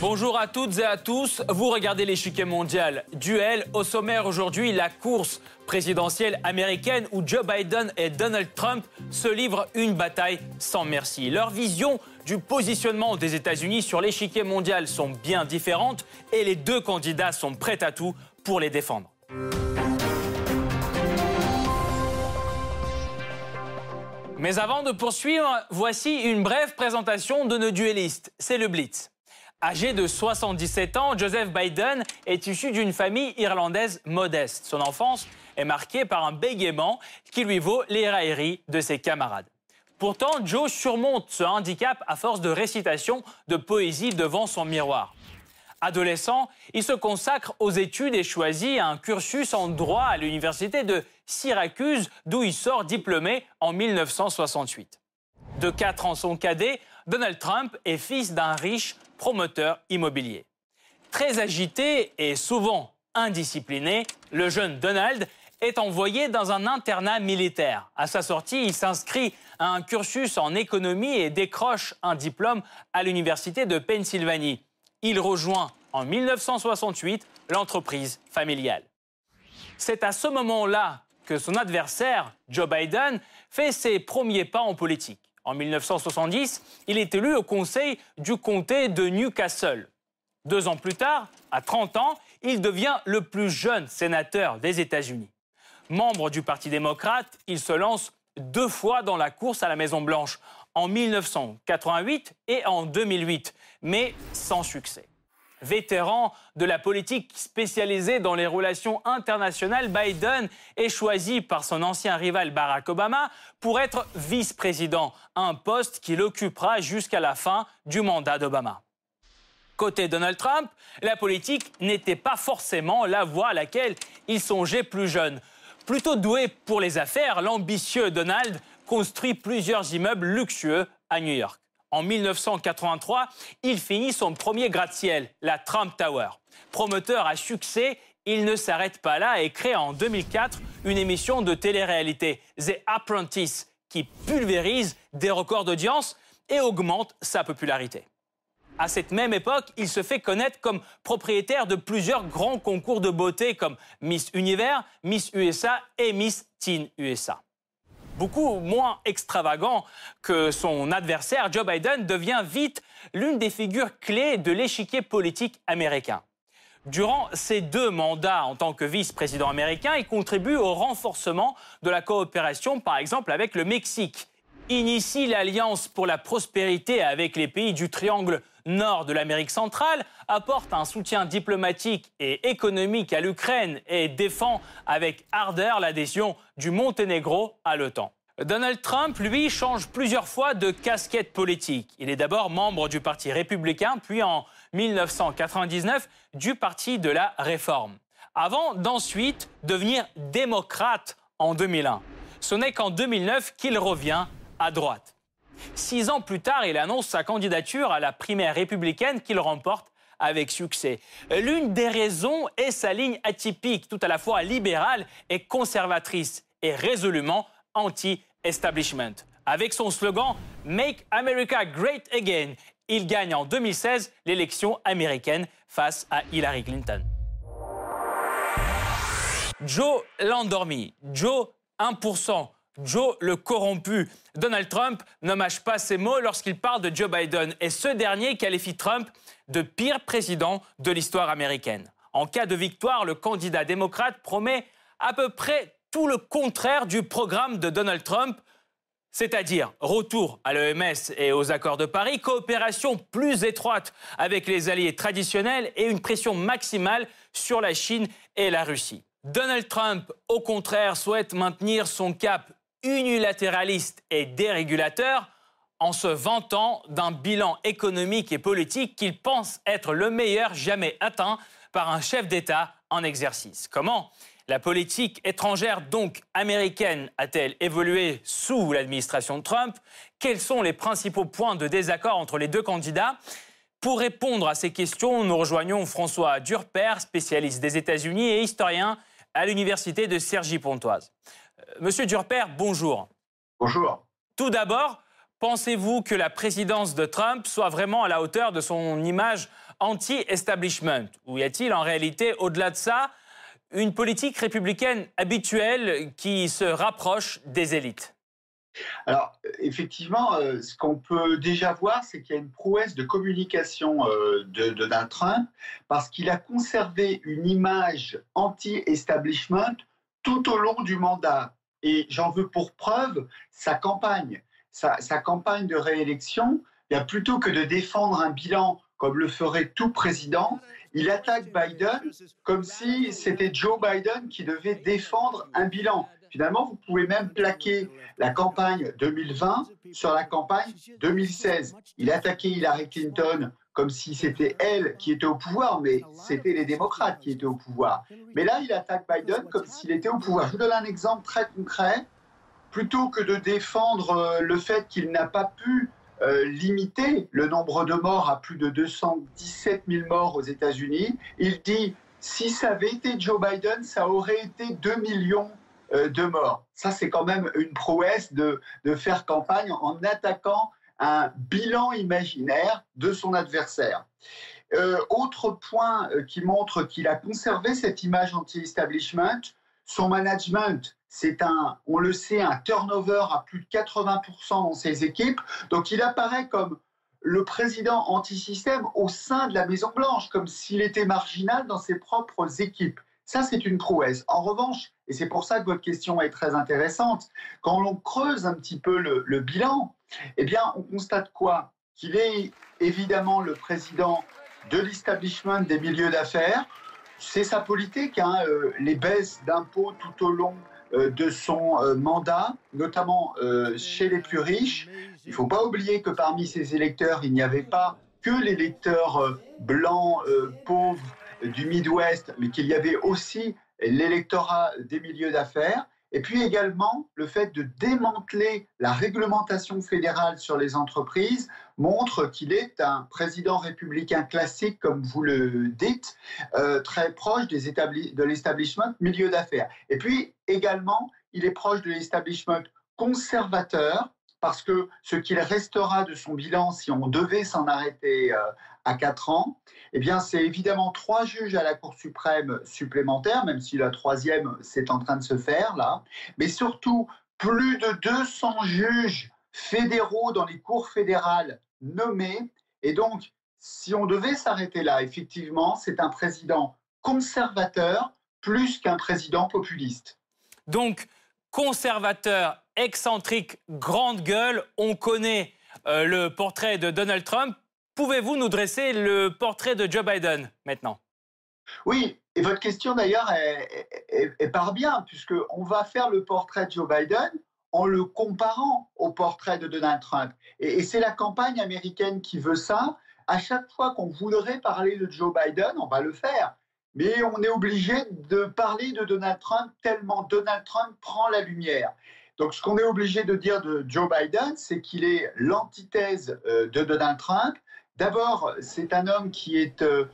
Bonjour à toutes et à tous. Vous regardez l'échiquier mondial. Duel au sommaire aujourd'hui, la course présidentielle américaine où Joe Biden et Donald Trump se livrent une bataille sans merci. Leur vision du positionnement des États-Unis sur l'échiquier mondial sont bien différentes et les deux candidats sont prêts à tout pour les défendre. Mais avant de poursuivre, voici une brève présentation de nos duellistes. C'est le Blitz. Âgé de 77 ans, Joseph Biden est issu d'une famille irlandaise modeste. Son enfance est marquée par un bégaiement qui lui vaut les railleries de ses camarades. Pourtant, Joe surmonte ce handicap à force de récitation de poésie devant son miroir. Adolescent, il se consacre aux études et choisit un cursus en droit à l'université de Syracuse, d'où il sort diplômé en 1968. De 4 ans son cadet, Donald Trump est fils d'un riche promoteur immobilier. Très agité et souvent indiscipliné, le jeune Donald est envoyé dans un internat militaire. À sa sortie, il s'inscrit à un cursus en économie et décroche un diplôme à l'université de Pennsylvanie. Il rejoint en 1968 l'entreprise familiale. C'est à ce moment-là que son adversaire, Joe Biden, fait ses premiers pas en politique. En 1970, il est élu au conseil du comté de Newcastle. Deux ans plus tard, à 30 ans, il devient le plus jeune sénateur des États-Unis. Membre du Parti démocrate, il se lance deux fois dans la course à la Maison-Blanche, en 1988 et en 2008, mais sans succès. Vétéran de la politique spécialisée dans les relations internationales, Biden est choisi par son ancien rival Barack Obama pour être vice-président, un poste qu'il occupera jusqu'à la fin du mandat d'Obama. Côté Donald Trump, la politique n'était pas forcément la voie à laquelle il songeait plus jeune. Plutôt doué pour les affaires, l'ambitieux Donald construit plusieurs immeubles luxueux à New York. En 1983, il finit son premier gratte-ciel, la Trump Tower. Promoteur à succès, il ne s'arrête pas là et crée en 2004 une émission de télé-réalité, The Apprentice, qui pulvérise des records d'audience et augmente sa popularité. À cette même époque, il se fait connaître comme propriétaire de plusieurs grands concours de beauté comme Miss Univers, Miss USA et Miss Teen USA beaucoup moins extravagant que son adversaire, Joe Biden devient vite l'une des figures clés de l'échiquier politique américain. Durant ses deux mandats en tant que vice-président américain, il contribue au renforcement de la coopération, par exemple avec le Mexique. Initie l'Alliance pour la prospérité avec les pays du triangle nord de l'Amérique centrale, apporte un soutien diplomatique et économique à l'Ukraine et défend avec ardeur l'adhésion du Monténégro à l'OTAN. Donald Trump, lui, change plusieurs fois de casquette politique. Il est d'abord membre du Parti républicain, puis en 1999 du Parti de la Réforme, avant d'ensuite devenir démocrate en 2001. Ce n'est qu'en 2009 qu'il revient à droite. Six ans plus tard, il annonce sa candidature à la primaire républicaine qu'il remporte avec succès. L'une des raisons est sa ligne atypique, tout à la fois libérale et conservatrice, et résolument anti-establishment. Avec son slogan Make America Great Again, il gagne en 2016 l'élection américaine face à Hillary Clinton. Joe l'endormi, Joe 1%, Joe le corrompu. Donald Trump ne mâche pas ses mots lorsqu'il parle de Joe Biden et ce dernier qualifie Trump de pire président de l'histoire américaine. En cas de victoire, le candidat démocrate promet à peu près tout le contraire du programme de Donald Trump, c'est-à-dire retour à l'EMS et aux accords de Paris, coopération plus étroite avec les alliés traditionnels et une pression maximale sur la Chine et la Russie. Donald Trump, au contraire, souhaite maintenir son cap unilatéraliste et dérégulateur en se vantant d'un bilan économique et politique qu'il pense être le meilleur jamais atteint par un chef d'État en exercice. Comment la politique étrangère donc américaine a-t-elle évolué sous l'administration de Trump? Quels sont les principaux points de désaccord entre les deux candidats? Pour répondre à ces questions, nous rejoignons François Durper, spécialiste des États-Unis et historien à l'université de Cergy-Pontoise. Monsieur Durper, bonjour. Bonjour. Tout d'abord, pensez-vous que la présidence de Trump soit vraiment à la hauteur de son image anti-establishment? Ou y a-t-il en réalité, au-delà de ça, une politique républicaine habituelle qui se rapproche des élites? Alors, effectivement, euh, ce qu'on peut déjà voir, c'est qu'il y a une prouesse de communication euh, de, Donald Trump parce qu'il a conservé une image anti-establishment tout au long du mandat. Et j'en veux pour preuve sa campagne. Sa, campagne de réélection, bien, plutôt que de défendre un bilan comme le ferait tout président, il attaque Biden comme si c'était Joe Biden qui devait défendre un bilan. Finalement, vous pouvez même plaquer la campagne 2020 sur la campagne 2016. Il attaquait Hillary Clinton comme si c'était elle qui était au pouvoir, mais c'était les démocrates qui étaient au pouvoir. Mais là, il attaque Biden comme s'il était au pouvoir. Je vous donne un exemple très concret. Plutôt que de défendre euh, le fait qu'il n'a pas pu euh, limiter le nombre de morts à plus de 217 000 morts aux États-Unis, il dit si ça avait été Joe Biden, ça aurait été 2 millions euh, de morts. Ça, c'est quand même une prouesse de, faire campagne en attaquant un bilan imaginaire de son adversaire. Euh, autre point euh, qui montre qu'il a conservé cette image anti-establishment, son management, c'est un, on le sait, un turnover à plus de 80% dans ses équipes. Donc il apparaît comme le président anti-système au sein de la Maison Blanche, comme s'il était marginal dans ses propres équipes. Ça, c'est une prouesse. En revanche, et c'est pour ça que votre question est très intéressante, quand l'on creuse un petit peu le, bilan, eh bien, on constate quoi? Qu'il est évidemment le président de l'establishment des milieux d'affaires. C'est sa politique, hein, euh, les baisses d'impôts tout au long euh, de son euh, mandat, notamment chez les plus riches. Il ne faut pas oublier que parmi ses électeurs, il n'y avait pas que les électeurs blancs, pauvres, du Midwest, mais qu'il y avait aussi l'électorat des milieux d'affaires, et puis également le fait de démanteler la réglementation fédérale sur les entreprises montre qu'il est un président républicain classique, comme vous le dites, euh, très proche des de l'establishment milieu d'affaires. Et puis également, il est proche de l'establishment conservateur, parce que ce qu'il restera de son bilan, si on devait s'en arrêter euh, à 4 ans, eh bien, c'est évidemment trois juges à la Cour suprême supplémentaires, même si la troisième, c'est en train de se faire là, mais surtout plus de 200 juges fédéraux dans les cours fédérales nommés. Et donc, si on devait s'arrêter là, effectivement, c'est un président conservateur plus qu'un président populiste. Donc, conservateur, excentrique, grande gueule, on connaît euh, le portrait de Donald Trump. Pouvez-vous nous dresser le portrait de Joe Biden maintenant? Oui, et votre question d'ailleurs est, part bien, puisqu'on va faire le portrait de Joe Biden en le comparant au portrait de Donald Trump. Et, c'est la campagne américaine qui veut ça. À chaque fois qu'on voudrait parler de Joe Biden, on va le faire. Mais on est obligé de parler de Donald Trump tellement Donald Trump prend la lumière. Donc ce qu'on est obligé de dire de Joe Biden, c'est qu'il est l'antithèse euh, de Donald Trump, D'abord, c'est un homme qui est euh,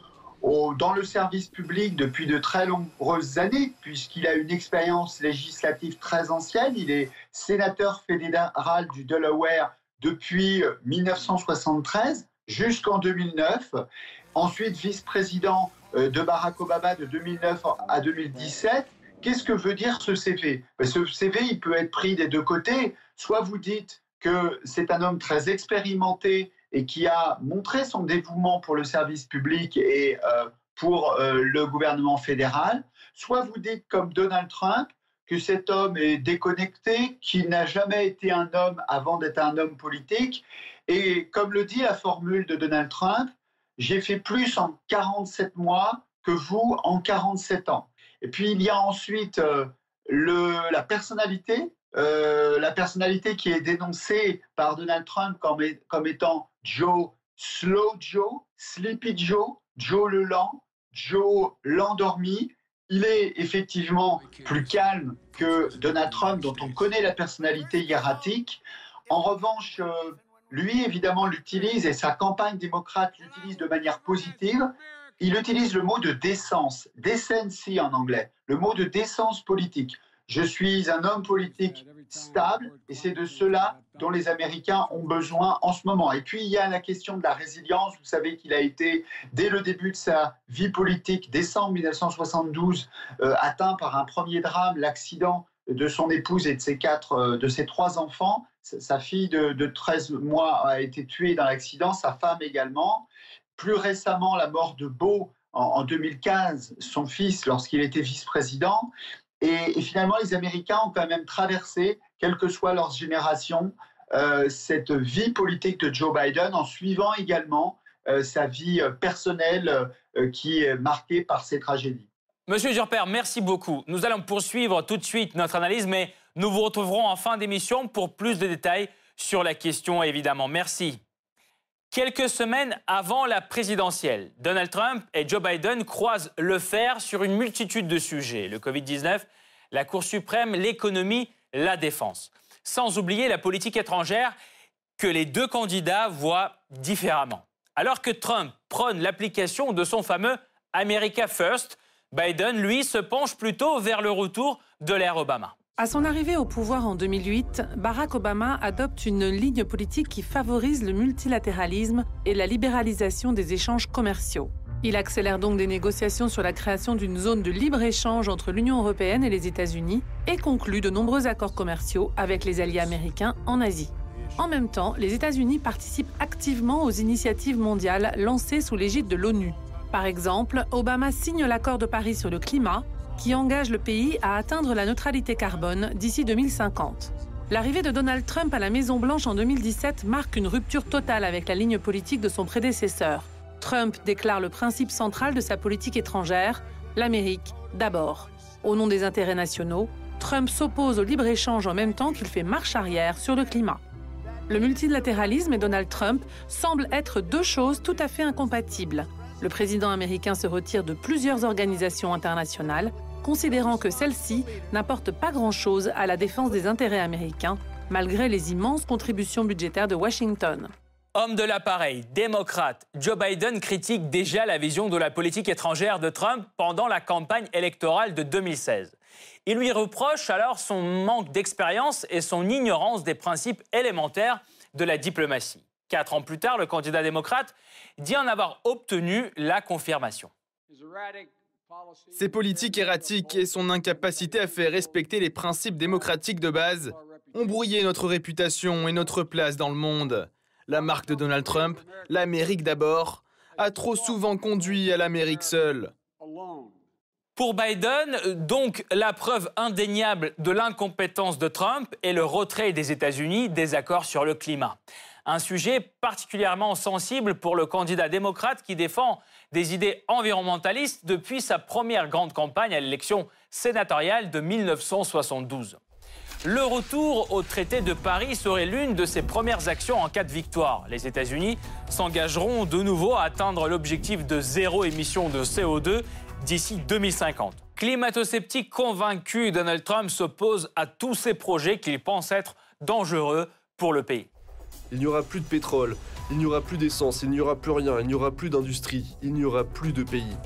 dans le service public depuis de très nombreuses années, puisqu'il a une expérience législative très ancienne. Il est sénateur fédéral du Delaware depuis 1973 euh, jusqu'en 2009. Ensuite, vice-président de Barack Obama de 2009 à 2017. Qu'est-ce que veut dire ce CV ben, Ce CV, il peut être pris des deux côtés. Soit vous dites que c'est un homme très expérimenté et qui a montré son dévouement pour le service public et euh, pour euh, le gouvernement fédéral, soit vous dites comme Donald Trump que cet homme est déconnecté, qu'il n'a jamais été un homme avant d'être un homme politique, et comme le dit la formule de Donald Trump, j'ai fait plus en 47 mois que vous en 47 ans. Et puis il y a ensuite euh, la personnalité, la personnalité qui est dénoncée par Donald Trump comme, comme étant Joe Slow Joe, Sleepy Joe, Joe le lent, Joe l'endormi. Il est effectivement plus calme que Donald Trump, dont on connaît la personnalité hiératique. En revanche, euh, lui, évidemment, l'utilise et sa campagne démocrate l'utilise de manière positive. Il utilise le mot de décence, decency en anglais, le mot de décence politique. je suis un homme politique stable et c'est de cela dont les Américains ont besoin en ce moment. Et puis il y a la question de la résilience. Vous savez qu'il a été, dès le début de sa vie politique, décembre 1972, euh, atteint par un premier drame, l'accident de son épouse et de ses, quatre, euh, de ses trois enfants. Sa fille de, de 13 mois a été tuée dans l'accident, sa femme également. Plus récemment, la mort de Beau en, 2015, son fils, lorsqu'il était vice-président. Et, finalement, les Américains ont quand même traversé, quelle que soit leur génération, euh, cette vie politique de Joe Biden en suivant également euh, sa vie euh, personnelle qui est marquée par ces tragédies. Monsieur Durper, merci beaucoup. Nous allons poursuivre tout de suite notre analyse, mais nous vous retrouverons en fin d'émission pour plus de détails sur la question, évidemment. Merci. Quelques semaines avant la présidentielle, Donald Trump et Joe Biden croisent le fer sur une multitude de sujets. Le Covid-19, la Cour suprême, l'économie, la défense. Sans oublier la politique étrangère que les deux candidats voient différemment. Alors que Trump prône l'application de son fameux America First, Biden, lui, se penche plutôt vers le retour de l'ère Obama. À son arrivée au pouvoir en 2008, Barack Obama adopte une ligne politique qui favorise le multilatéralisme et la libéralisation des échanges commerciaux. Il accélère donc des négociations sur la création d'une zone de libre-échange entre l'Union européenne et les États-Unis et conclut de nombreux accords commerciaux avec les alliés américains en Asie. En même temps, les États-Unis participent activement aux initiatives mondiales lancées sous l'égide de l'ONU. Par exemple, Obama signe l'accord de Paris sur le climat, qui engage le pays à atteindre la neutralité carbone d'ici 2050. L'arrivée de Donald Trump à la Maison-Blanche en 2017 marque une rupture totale avec la ligne politique de son prédécesseur. Trump déclare le principe central de sa politique étrangère, l'Amérique d'abord. Au nom des intérêts nationaux, Trump s'oppose au libre-échange en même temps qu'il fait marche arrière sur le climat. Le multilatéralisme et Donald Trump semblent être deux choses tout à fait incompatibles. Le président américain se retire de plusieurs organisations internationales, considérant que celle-ci n'apporte pas grand-chose à la défense des intérêts américains, malgré les immenses contributions budgétaires de Washington. Homme de l'appareil, démocrate, Joe Biden critique déjà la vision de la politique étrangère de Trump pendant la campagne électorale de 2016. Il lui reproche alors son manque d'expérience et son ignorance des principes élémentaires de la diplomatie. Quatre ans plus tard, le candidat démocrate dit en avoir obtenu la confirmation. Ses politiques erratiques et son incapacité à faire respecter les principes démocratiques de base ont brouillé notre réputation et notre place dans le monde. La marque de Donald Trump, l'Amérique d'abord, a trop souvent conduit à l'Amérique seule. Pour Biden, donc, la preuve indéniable de l'incompétence de Trump est le retrait des États-Unis des accords sur le climat. Un sujet particulièrement sensible pour le candidat démocrate qui défend des idées environnementalistes depuis sa première grande campagne à l'élection sénatoriale de 1972. Le retour au traité de Paris serait l'une de ses premières actions en cas de victoire. Les États-Unis s'engageront de nouveau à atteindre l'objectif de zéro émission de CO2 d'ici 2050. Climato-sceptique convaincu, Donald Trump s'oppose à tous ces projets qu'il pense être dangereux pour le pays. Il n'y aura plus de pétrole, il n'y aura plus d'essence, il n'y aura plus rien, il n'y aura plus d'industrie, il n'y aura plus de pays.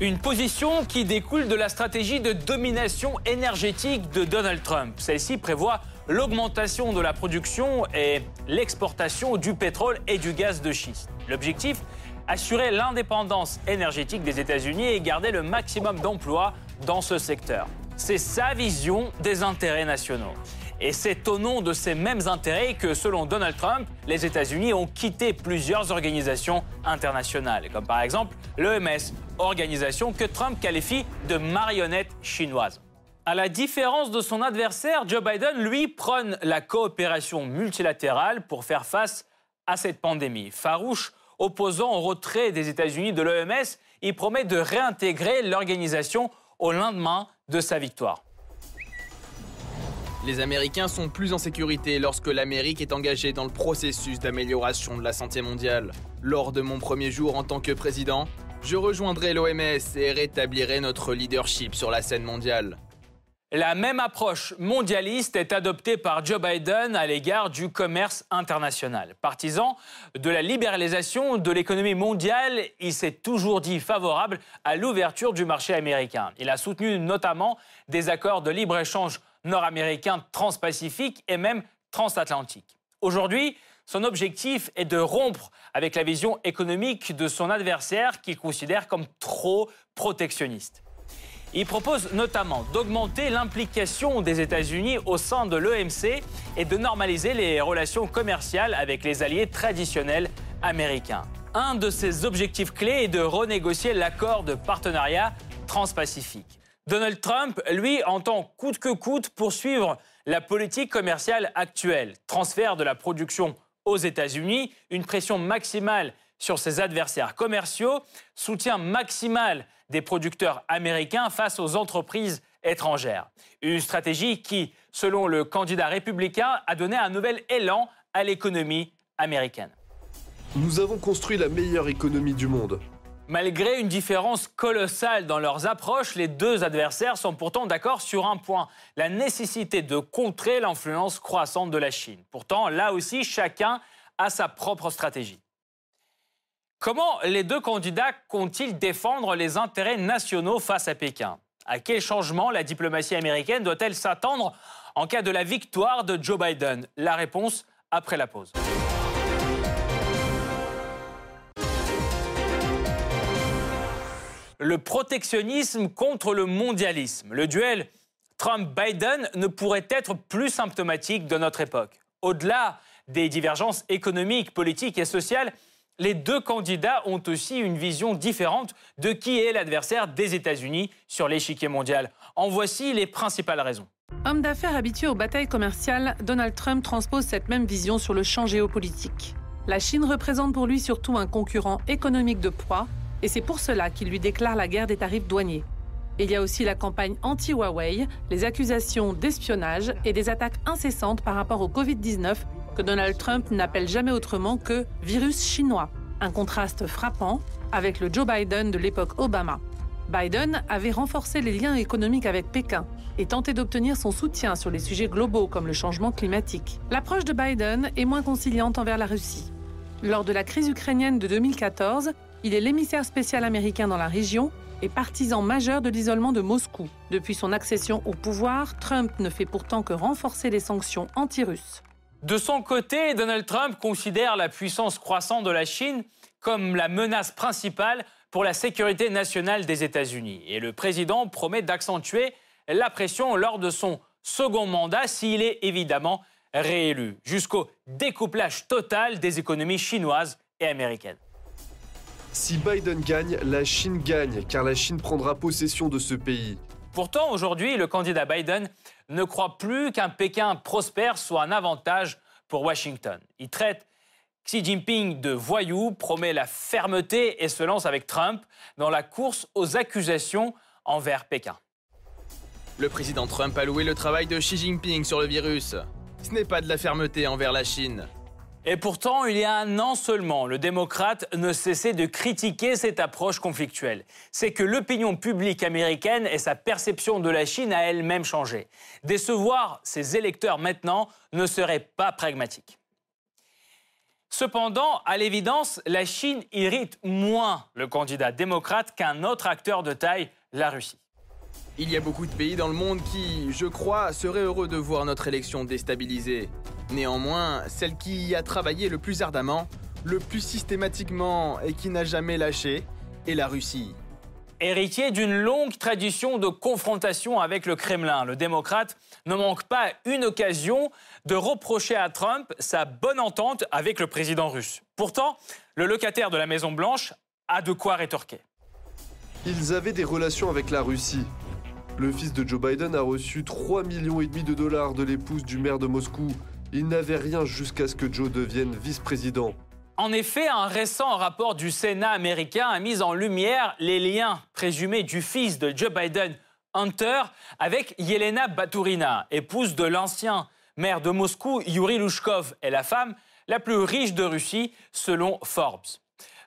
Une position qui découle de la stratégie de domination énergétique de Donald Trump. Celle-ci prévoit l'augmentation de la production et l'exportation du pétrole et du gaz de schiste. L'objectif Assurer l'indépendance énergétique des États-Unis et garder le maximum d'emplois dans ce secteur. C'est sa vision des intérêts nationaux. Et c'est au nom de ces mêmes intérêts que, selon Donald Trump, les États-Unis ont quitté plusieurs organisations internationales, comme par exemple l'OMS, organisation que Trump qualifie de marionnette chinoise. À la différence de son adversaire, Joe Biden, lui, prône la coopération multilatérale pour faire face à cette pandémie. Farouche opposant au retrait des États-Unis de l'OMS, il promet de réintégrer l'organisation au lendemain de sa victoire. Les Américains sont plus en sécurité lorsque l'Amérique est engagée dans le processus d'amélioration de la santé mondiale. Lors de mon premier jour en tant que président, je rejoindrai l'OMS et rétablirai notre leadership sur la scène mondiale. La même approche mondialiste est adoptée par Joe Biden à l'égard du commerce international. Partisan de la libéralisation de l'économie mondiale, il s'est toujours dit favorable à l'ouverture du marché américain. Il a soutenu notamment des accords de libre-échange nord-américains transpacifiques et même transatlantiques. Aujourd'hui, son objectif est de rompre avec la vision économique de son adversaire qu'il considère comme trop protectionniste. Il propose notamment d'augmenter l'implication des États-Unis au sein de l'EMC et de normaliser les relations commerciales avec les alliés traditionnels américains. Un de ses objectifs clés est de renégocier l'accord de partenariat transpacifique. Donald Trump, lui, entend coûte que coûte poursuivre la politique commerciale actuelle. Transfert de la production aux États-Unis, une pression maximale sur ses adversaires commerciaux, soutien maximal des producteurs américains face aux entreprises étrangères. Une stratégie qui, selon le candidat républicain, a donné un nouvel élan à l'économie américaine. Nous avons construit la meilleure économie du monde. Malgré une différence colossale dans leurs approches, les deux adversaires sont pourtant d'accord sur un point, la nécessité de contrer l'influence croissante de la Chine. Pourtant, là aussi, chacun a sa propre stratégie. Comment les deux candidats comptent-ils défendre les intérêts nationaux face à Pékin? À quel changement la diplomatie américaine doit-elle s'attendre en cas de la victoire de Joe Biden? La réponse après la pause. Le protectionnisme contre le mondialisme. Le duel Trump-Biden ne pourrait être plus symptomatique de notre époque. Au-delà des divergences économiques, politiques et sociales, les deux candidats ont aussi une vision différente de qui est l'adversaire des États-Unis sur l'échiquier mondial. En voici les principales raisons. Homme d'affaires habitué aux batailles commerciales, Donald Trump transpose cette même vision sur le champ géopolitique. La Chine représente pour lui surtout un concurrent économique de poids, et c'est pour cela qu'il lui déclare la guerre des tarifs douaniers. Il y a aussi la campagne anti-Huawei, les accusations d'espionnage et des attaques incessantes par rapport au Covid-19 que Donald Trump n'appelle jamais autrement que virus chinois, un contraste frappant avec le Joe Biden de l'époque Obama. Biden avait renforcé les liens économiques avec Pékin et tenté d'obtenir son soutien sur les sujets globaux comme le changement climatique. L'approche de Biden est moins conciliante envers la Russie. Lors de la crise ukrainienne de 2014, il est l'émissaire spécial américain dans la région et partisan majeur de l'isolement de Moscou. Depuis son accession au pouvoir, Trump ne fait pourtant que renforcer les sanctions anti-russes. De son côté, Donald Trump considère la puissance croissante de la Chine comme la menace principale pour la sécurité nationale des États-Unis. Et le président promet d'accentuer la pression lors de son second mandat s'il est évidemment réélu, jusqu'au découplage total des économies chinoises et américaines. Si Biden gagne, la Chine gagne, car la Chine prendra possession de ce pays. Pourtant, aujourd'hui, le candidat Biden ne croit plus qu'un Pékin prospère soit un avantage pour Washington. Il traite Xi Jinping de voyou, promet la fermeté et se lance avec Trump dans la course aux accusations envers Pékin. Le président Trump a loué le travail de Xi Jinping sur le virus. Ce n'est pas de la fermeté envers la Chine. Et pourtant, il y a un an seulement, le démocrate ne cessait de critiquer cette approche conflictuelle. C'est que l'opinion publique américaine et sa perception de la Chine a elle-même changé. Décevoir ses électeurs maintenant ne serait pas pragmatique. Cependant, à l'évidence, la Chine irrite moins le candidat démocrate qu'un autre acteur de taille, la Russie. Il y a beaucoup de pays dans le monde qui, je crois, seraient heureux de voir notre élection déstabilisée. Néanmoins, celle qui y a travaillé le plus ardemment, le plus systématiquement et qui n'a jamais lâché, est la Russie. Héritier d'une longue tradition de confrontation avec le Kremlin, le démocrate ne manque pas une occasion de reprocher à Trump sa bonne entente avec le président russe. Pourtant, le locataire de la Maison-Blanche a de quoi rétorquer. Ils avaient des relations avec la Russie. Le fils de Joe Biden a reçu 3 millions et demi de dollars de l'épouse du maire de Moscou. Il n'avait rien jusqu'à ce que Joe devienne vice-président. En effet, un récent rapport du Sénat américain a mis en lumière les liens présumés du fils de Joe Biden, Hunter, avec Yelena Baturina, épouse de l'ancien maire de Moscou, Yuri Lushkov, et la femme la plus riche de Russie, selon Forbes.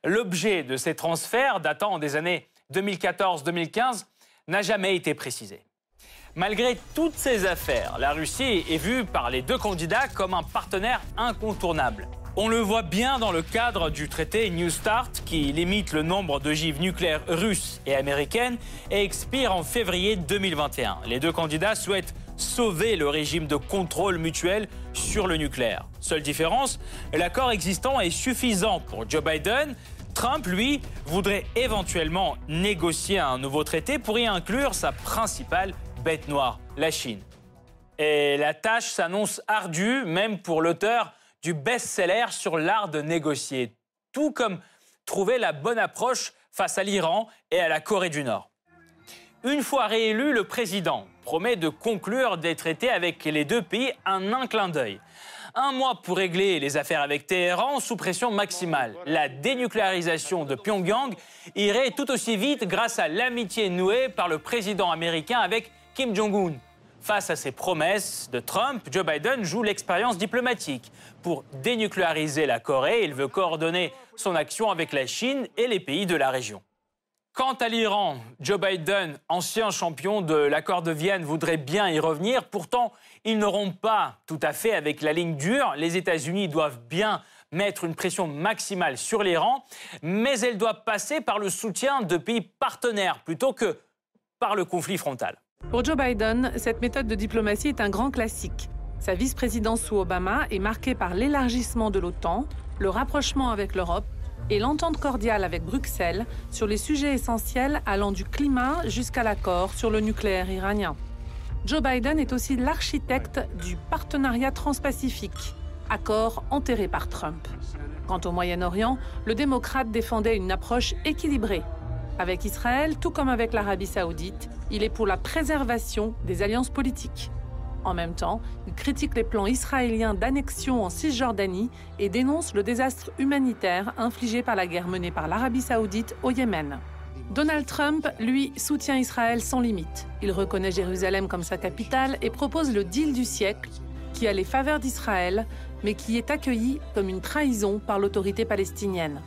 L'objet de ces transferts, datant des années 2014-2015, n'a jamais été précisé. Malgré toutes ces affaires, la Russie est vue par les deux candidats comme un partenaire incontournable. On le voit bien dans le cadre du traité New Start qui limite le nombre d'ogives nucléaires russes et américaines et expire en février 2021. Les deux candidats souhaitent sauver le régime de contrôle mutuel sur le nucléaire. Seule différence, l'accord existant est suffisant pour Joe Biden. Trump, lui, voudrait éventuellement négocier un nouveau traité pour y inclure sa principale bête noire, la Chine. Et la tâche s'annonce ardue, même pour l'auteur du best-seller sur l'art de négocier, tout comme trouver la bonne approche face à l'Iran et à la Corée du Nord. Une fois réélu, le président promet de conclure des traités avec les deux pays en un clin d'œil. Un mois pour régler les affaires avec Téhéran sous pression maximale. La dénucléarisation de Pyongyang irait tout aussi vite grâce à l'amitié nouée par le président américain avec Kim Jong-un. Face à ces promesses de Trump, Joe Biden joue l'expérience diplomatique. Pour dénucléariser la Corée, il veut coordonner son action avec la Chine et les pays de la région. Quant à l'Iran, Joe Biden, ancien champion de l'accord de Vienne, voudrait bien y revenir. Pourtant, ils n'auront pas tout à fait avec la ligne dure. Les États-Unis doivent bien mettre une pression maximale sur l'Iran, mais elle doit passer par le soutien de pays partenaires plutôt que par le conflit frontal. Pour Joe Biden, cette méthode de diplomatie est un grand classique. Sa vice-présidence sous Obama est marquée par l'élargissement de l'OTAN, le rapprochement avec l'Europe et l'entente cordiale avec Bruxelles sur les sujets essentiels allant du climat jusqu'à l'accord sur le nucléaire iranien. Joe Biden est aussi l'architecte du partenariat transpacifique, accord enterré par Trump. Quant au Moyen-Orient, le démocrate défendait une approche équilibrée avec Israël, tout comme avec l'Arabie saoudite, il est pour la préservation des alliances politiques. En même temps, il critique les plans israéliens d'annexion en Cisjordanie et dénonce le désastre humanitaire infligé par la guerre menée par l'Arabie saoudite au Yémen. Donald Trump, lui, soutient Israël sans limite. Il reconnaît Jérusalem comme sa capitale et propose le deal du siècle, qui a les faveurs d'Israël, mais qui est accueilli comme une trahison par l'autorité palestinienne.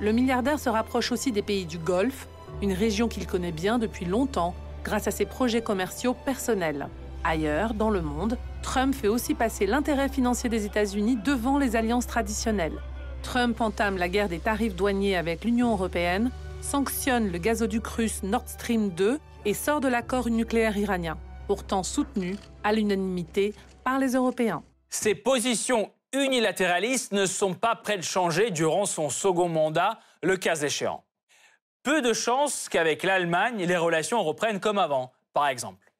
Le milliardaire se rapproche aussi des pays du Golfe, une région qu'il connaît bien depuis longtemps grâce à ses projets commerciaux personnels. Ailleurs, dans le monde, Trump fait aussi passer l'intérêt financier des États-Unis devant les alliances traditionnelles. Trump entame la guerre des tarifs douaniers avec l'Union européenne, sanctionne le gazoduc russe Nord Stream 2 et sort de l'accord nucléaire iranien, pourtant soutenu à l'unanimité par les Européens. Ces positions unilatéralistes ne sont pas prêts de changer durant son second mandat, le cas échéant. Peu de chances qu'avec l'Allemagne, les relations reprennent comme avant, par exemple.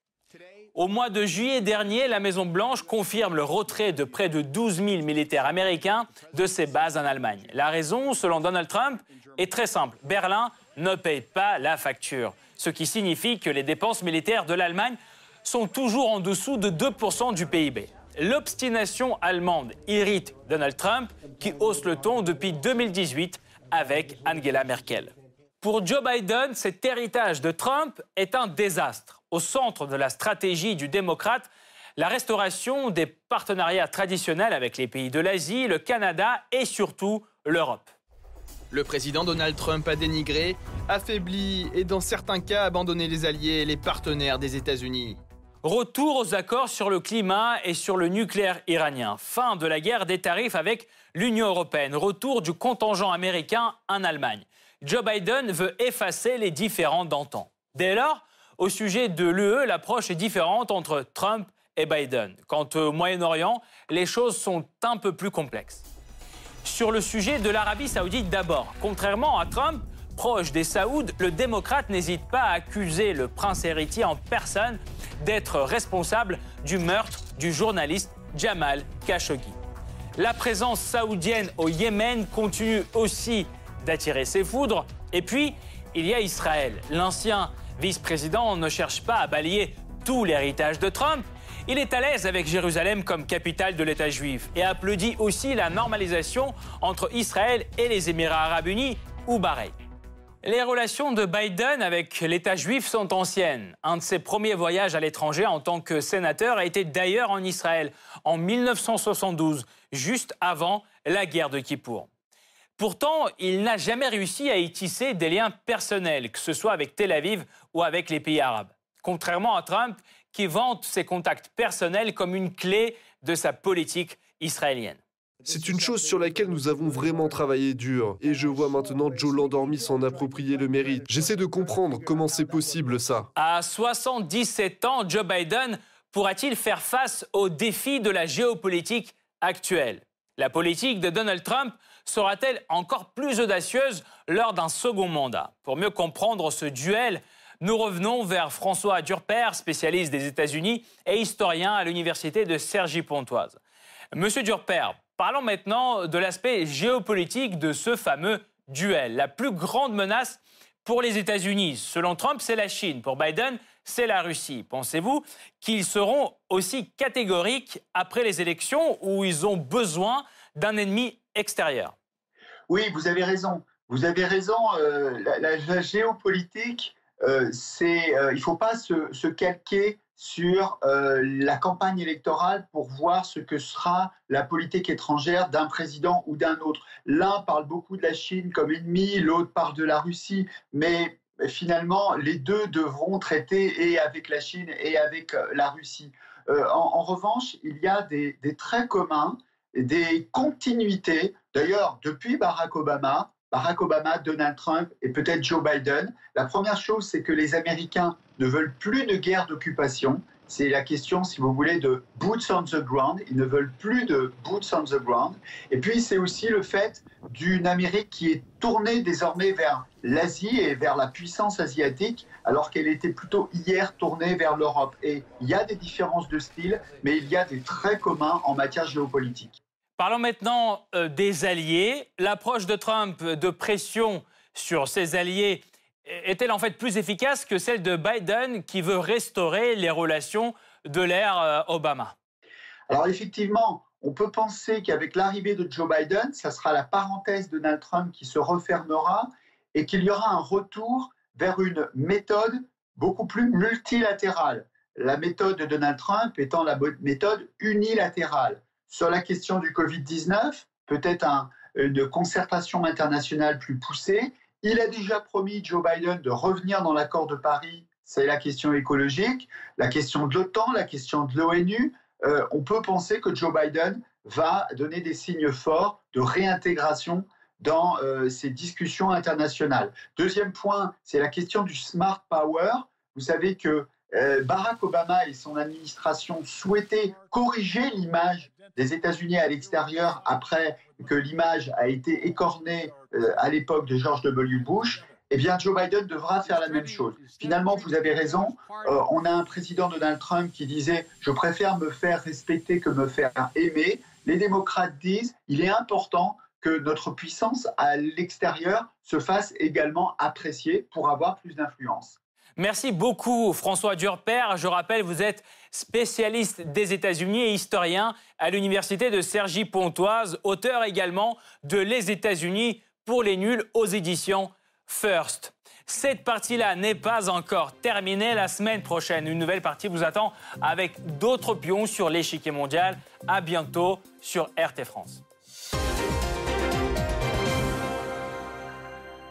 Au mois de juillet dernier, la Maison-Blanche confirme le retrait de près de 12 000 militaires américains de ses bases en Allemagne. La raison, selon Donald Trump, est très simple. Berlin ne paye pas la facture, ce qui signifie que les dépenses militaires de l'Allemagne sont toujours en dessous de 2% du PIB. L'obstination allemande irrite Donald Trump, qui hausse le ton depuis 2018 avec Angela Merkel. Pour Joe Biden, cet héritage de Trump est un désastre. Au centre de la stratégie du démocrate, la restauration des partenariats traditionnels avec les pays de l'Asie, le Canada et surtout l'Europe. Le président Donald Trump a dénigré, affaibli et dans certains cas abandonné les alliés et les partenaires des États-Unis. Retour aux accords sur le climat et sur le nucléaire iranien. Fin de la guerre des tarifs avec l'Union européenne. Retour du contingent américain en Allemagne. Joe Biden veut effacer les différends d'antan. Dès lors, au sujet de l'UE, l'approche est différente entre Trump et Biden. Quant au Moyen-Orient, les choses sont un peu plus complexes. Sur le sujet de l'Arabie saoudite d'abord, contrairement à Trump, proche des Saouds, le démocrate n'hésite pas à accuser le prince héritier en personne d'être responsable du meurtre du journaliste Jamal Khashoggi. La présence saoudienne au Yémen continue aussi d'attirer ses foudres. Et puis, il y a Israël. L'ancien vice-président ne cherche pas à balayer tout l'héritage de Trump. Il est à l'aise avec Jérusalem comme capitale de l'État juif et applaudit aussi la normalisation entre Israël et les Émirats arabes unis ou Bahreïn. Les relations de Biden avec l'État juif sont anciennes. Un de ses premiers voyages à l'étranger en tant que sénateur a été d'ailleurs en Israël en 1972, juste avant la guerre de Kippour. Pourtant, il n'a jamais réussi à y tisser des liens personnels, que ce soit avec Tel Aviv ou avec les pays arabes. Contrairement à Trump, qui vante ses contacts personnels comme une clé de sa politique israélienne. C'est une chose sur laquelle nous avons vraiment travaillé dur. Et je vois maintenant Joe Landormi s'en approprier le mérite. J'essaie de comprendre comment c'est possible ça. À 77 ans, Joe Biden pourra-t-il faire face aux défis de la géopolitique actuelle? La politique de Donald Trump sera-t-elle encore plus audacieuse lors d'un second mandat Pour mieux comprendre ce duel, nous revenons vers François Durper, spécialiste des États-Unis et historien à l'université de Cergy-Pontoise. Monsieur Durper, Parlons maintenant de l'aspect géopolitique de ce fameux duel. La plus grande menace pour les États-Unis, selon Trump, c'est la Chine. Pour Biden, c'est la Russie. Pensez-vous qu'ils seront aussi catégoriques après les élections où ils ont besoin d'un ennemi Oui, vous avez raison. Vous avez raison. Euh, la, géopolitique, euh, euh, il ne faut pas se, calquer sur la campagne électorale pour voir ce que sera la politique étrangère d'un président ou d'un autre. L'un parle beaucoup de la Chine comme ennemi, l'autre parle de la Russie, mais finalement, les deux devront traiter et avec la Chine et avec la Russie. En, revanche, il y a des traits communs, des continuités. D'ailleurs, depuis Barack Obama, Barack Obama, Donald Trump et peut-être Joe Biden. La première chose, c'est que les Américains ne veulent plus de guerre d'occupation. C'est la question, si vous voulez, de boots on the ground. Ils ne veulent plus de boots on the ground. Et puis, c'est aussi le fait d'une Amérique qui est tournée désormais vers l'Asie et vers la puissance asiatique, alors qu'elle était plutôt hier tournée vers l'Europe. Et il y a des différences de style, mais il y a des traits communs en matière géopolitique. Parlons maintenant euh, des alliés. L'approche de Trump de pression sur ses alliés est-elle en fait plus efficace que celle de Biden qui veut restaurer les relations de l'ère euh, Obama? Alors effectivement, on peut penser qu'avec l'arrivée de Joe Biden, ça sera la parenthèse de Donald Trump qui se refermera et qu'il y aura un retour vers une méthode beaucoup plus multilatérale. La méthode de Donald Trump étant la méthode unilatérale sur la question du Covid-19, peut-être une concertation internationale plus poussée. Il a déjà promis, Joe Biden, de revenir dans l'accord de Paris. C'est la question écologique, la question de l'OTAN, la question de l'ONU. Euh, on peut penser que Joe Biden va donner des signes forts de réintégration dans euh, ces discussions internationales. Deuxième point, c'est la question du smart power. Vous savez que euh, Barack Obama et son administration souhaitaient corriger l'image des États-Unis à l'extérieur après que l'image a été écornée euh, à l'époque de George W. Bush. Eh bien, Joe Biden devra faire la même chose. Finalement, vous avez raison. Euh, on a un président Donald Trump qui disait Je préfère me faire respecter que me faire aimer. Les démocrates disent Il est important que notre puissance à l'extérieur se fasse également apprécier pour avoir plus d'influence. Merci beaucoup François Durper. Je rappelle, vous êtes spécialiste des États-Unis et historien à l'université de Cergy-Pontoise, auteur également de Les États-Unis pour les nuls aux éditions First. Cette partie-là n'est pas encore terminée. La semaine prochaine, une nouvelle partie vous attend avec d'autres pions sur l'échiquier mondial. À bientôt sur RT France.